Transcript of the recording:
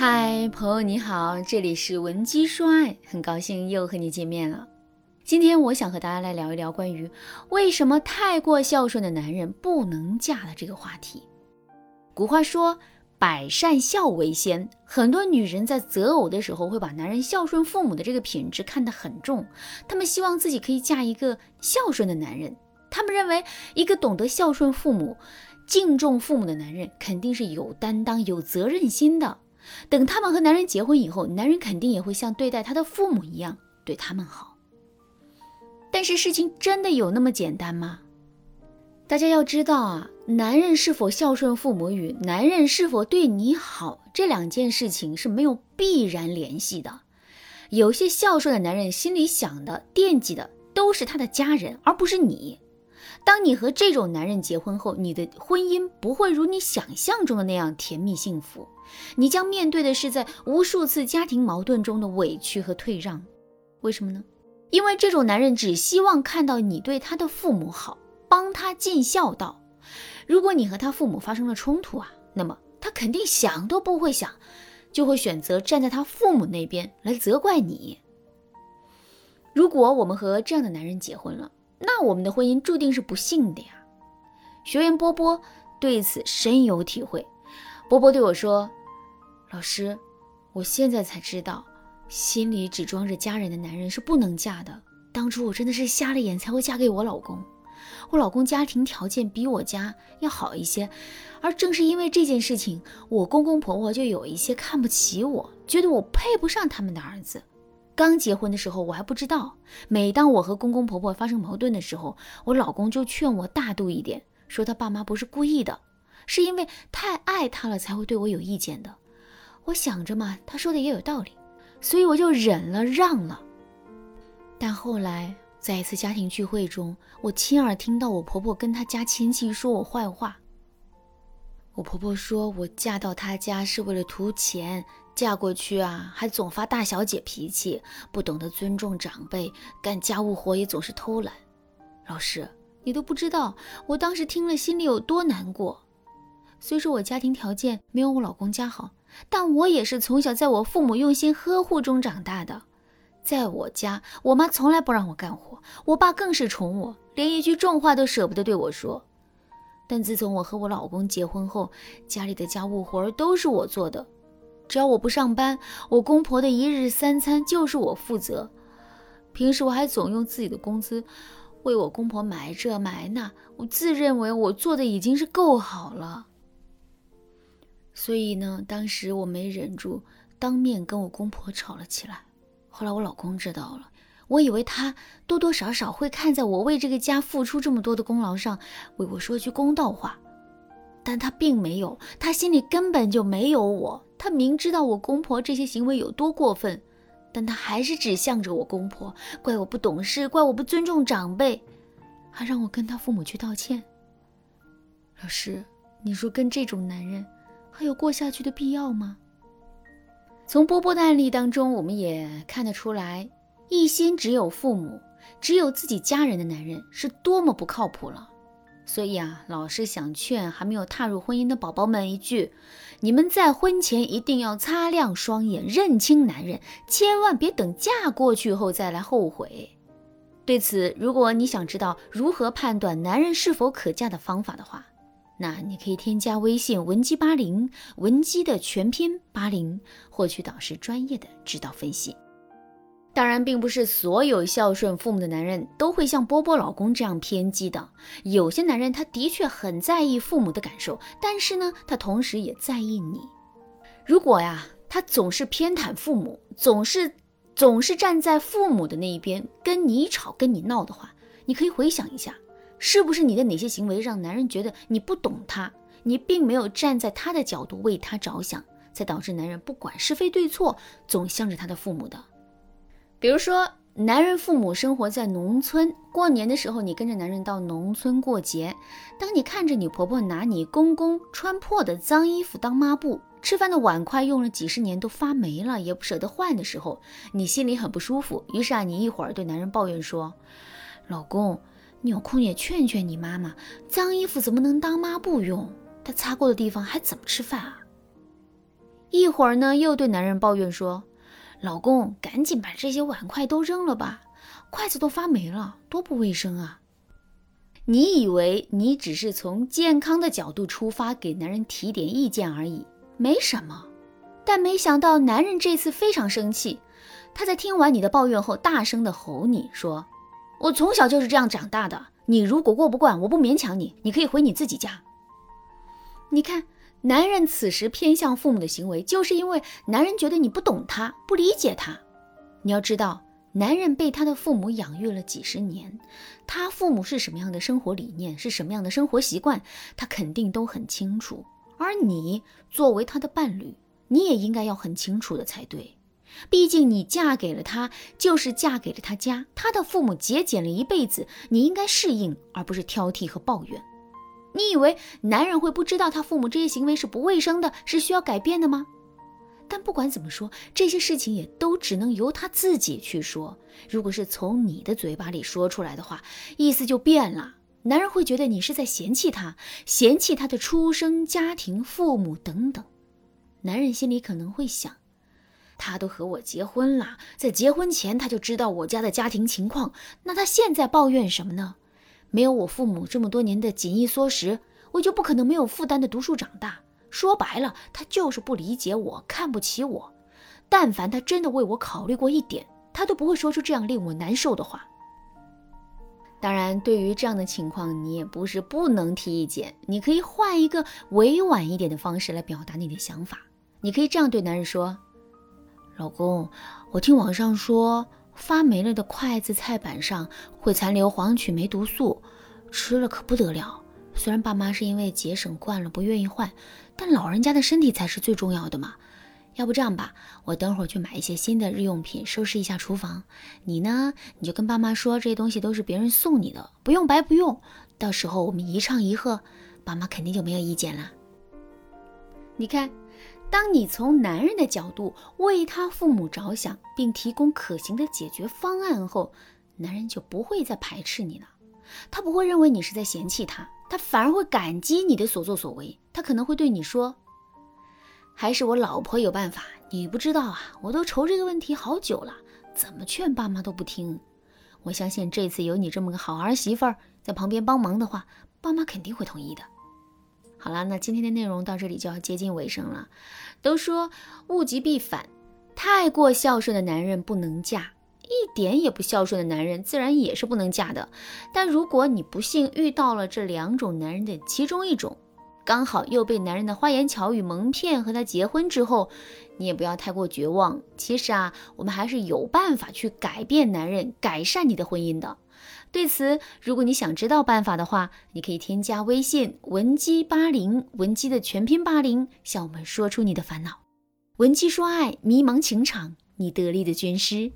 嗨，朋友你好，这里是文姬说爱，很高兴又和你见面了。今天我想和大家来聊一聊关于为什么太过孝顺的男人不能嫁的这个话题。古话说百善孝为先，很多女人在择偶的时候会把男人孝顺父母的这个品质看得很重，她们希望自己可以嫁一个孝顺的男人。她们认为一个懂得孝顺父母、敬重父母的男人肯定是有担当、有责任心的。等他们和男人结婚以后，男人肯定也会像对待他的父母一样对他们好。但是事情真的有那么简单吗？大家要知道啊，男人是否孝顺父母与男人是否对你好这两件事情是没有必然联系的。有些孝顺的男人心里想的、惦记的都是他的家人，而不是你。当你和这种男人结婚后，你的婚姻不会如你想象中的那样甜蜜幸福，你将面对的是在无数次家庭矛盾中的委屈和退让。为什么呢？因为这种男人只希望看到你对他的父母好，帮他尽孝道。如果你和他父母发生了冲突啊，那么他肯定想都不会想，就会选择站在他父母那边来责怪你。如果我们和这样的男人结婚了，那我们的婚姻注定是不幸的呀。学员波波对此深有体会。波波对我说：“老师，我现在才知道，心里只装着家人的男人是不能嫁的。当初我真的是瞎了眼才会嫁给我老公。我老公家庭条件比我家要好一些，而正是因为这件事情，我公公婆婆就有一些看不起我，觉得我配不上他们的儿子。”刚结婚的时候，我还不知道。每当我和公公婆婆发生矛盾的时候，我老公就劝我大度一点，说他爸妈不是故意的，是因为太爱他了才会对我有意见的。我想着嘛，他说的也有道理，所以我就忍了，让了。但后来在一次家庭聚会中，我亲耳听到我婆婆跟她家亲戚说我坏话。我婆婆说我嫁到她家是为了图钱。嫁过去啊，还总发大小姐脾气，不懂得尊重长辈，干家务活也总是偷懒。老师，你都不知道我当时听了心里有多难过。虽说我家庭条件没有我老公家好，但我也是从小在我父母用心呵护中长大的。在我家，我妈从来不让我干活，我爸更是宠我，连一句重话都舍不得对我说。但自从我和我老公结婚后，家里的家务活都是我做的。只要我不上班，我公婆的一日三餐就是我负责。平时我还总用自己的工资为我公婆买这买那，我自认为我做的已经是够好了。所以呢，当时我没忍住，当面跟我公婆吵了起来。后来我老公知道了，我以为他多多少少会看在我为这个家付出这么多的功劳上，为我说句公道话。但他并没有，他心里根本就没有我。他明知道我公婆这些行为有多过分，但他还是指向着我公婆，怪我不懂事，怪我不尊重长辈，还让我跟他父母去道歉。老师，你说跟这种男人还有过下去的必要吗？从波波的案例当中，我们也看得出来，一心只有父母、只有自己家人的男人是多么不靠谱了。所以啊，老师想劝还没有踏入婚姻的宝宝们一句：你们在婚前一定要擦亮双眼，认清男人，千万别等嫁过去后再来后悔。对此，如果你想知道如何判断男人是否可嫁的方法的话，那你可以添加微信文姬八零，文姬的全拼八零，获取导师专业的指导分析。当然，并不是所有孝顺父母的男人都会像波波老公这样偏激的。有些男人他的确很在意父母的感受，但是呢，他同时也在意你。如果呀，他总是偏袒父母，总是总是站在父母的那一边，跟你吵、跟你闹的话，你可以回想一下，是不是你的哪些行为让男人觉得你不懂他，你并没有站在他的角度为他着想，才导致男人不管是非对错，总向着他的父母的。比如说，男人父母生活在农村，过年的时候你跟着男人到农村过节，当你看着你婆婆拿你公公穿破的脏衣服当抹布，吃饭的碗筷用了几十年都发霉了也不舍得换的时候，你心里很不舒服。于是啊，你一会儿对男人抱怨说：“老公，你有空也劝劝你妈妈，脏衣服怎么能当抹布用？她擦过的地方还怎么吃饭啊？”一会儿呢又对男人抱怨说：“老公，赶紧把这些碗筷都扔了吧，筷子都发霉了，多不卫生啊！”你以为你只是从健康的角度出发给男人提点意见而已，没什么。但没想到男人这次非常生气，他在听完你的抱怨后，大声的吼你说：“我从小就是这样长大的，你如果过不惯，我不勉强你，你可以回你自己家。”你看，男人此时偏向父母的行为，就是因为男人觉得你不懂他，不理解他。你要知道。男人被他的父母养育了几十年，他父母是什么样的生活理念，是什么样的生活习惯，他肯定都很清楚。而你作为他的伴侣，你也应该要很清楚的才对。毕竟你嫁给了他，就是嫁给了他家，他的父母节俭了一辈子，你应该适应，而不是挑剔和抱怨。你以为男人会不知道他父母这些行为是不卫生的，是需要改变的吗？但不管怎么说，这些事情也都只能由他自己去说。如果是从你的嘴巴里说出来的话，意思就变了。男人会觉得你是在嫌弃他，嫌弃他的出生家庭、父母等等。男人心里可能会想：他都和我结婚了，在结婚前他就知道我家的家庭情况，那他现在抱怨什么呢？没有我父母这么多年的紧衣缩食，我就不可能没有负担的读书长大。说白了，他就是不理解我，看不起我。但凡他真的为我考虑过一点，他都不会说出这样令我难受的话。当然，对于这样的情况，你也不是不能提意见，你可以换一个委婉一点的方式来表达你的想法。你可以这样对男人说：“老公，我听网上说，发霉了的筷子菜板上会残留黄曲霉毒素，吃了可不得了。虽然爸妈是因为节省惯了，不愿意换。”但老人家的身体才是最重要的嘛，要不这样吧，我等会儿去买一些新的日用品，收拾一下厨房。你呢，你就跟爸妈说这些东西都是别人送你的，不用白不用。到时候我们一唱一和，爸妈肯定就没有意见了。你看，当你从男人的角度为他父母着想，并提供可行的解决方案后，男人就不会再排斥你了，他不会认为你是在嫌弃他。他反而会感激你的所作所为，他可能会对你说：“还是我老婆有办法，你不知道啊，我都愁这个问题好久了，怎么劝爸妈都不听。我相信这次有你这么个好儿媳妇在旁边帮忙的话，爸妈肯定会同意的。”好了，那今天的内容到这里就要接近尾声了。都说物极必反，太过孝顺的男人不能嫁。一点也不孝顺的男人，自然也是不能嫁的。但如果你不幸遇到了这两种男人的其中一种，刚好又被男人的花言巧语蒙骗和他结婚之后，你也不要太过绝望。其实啊，我们还是有办法去改变男人，改善你的婚姻的。对此，如果你想知道办法的话，你可以添加微信文姬八零，文姬的全拼八零，向我们说出你的烦恼。文姬说爱，迷茫情场，你得力的军师。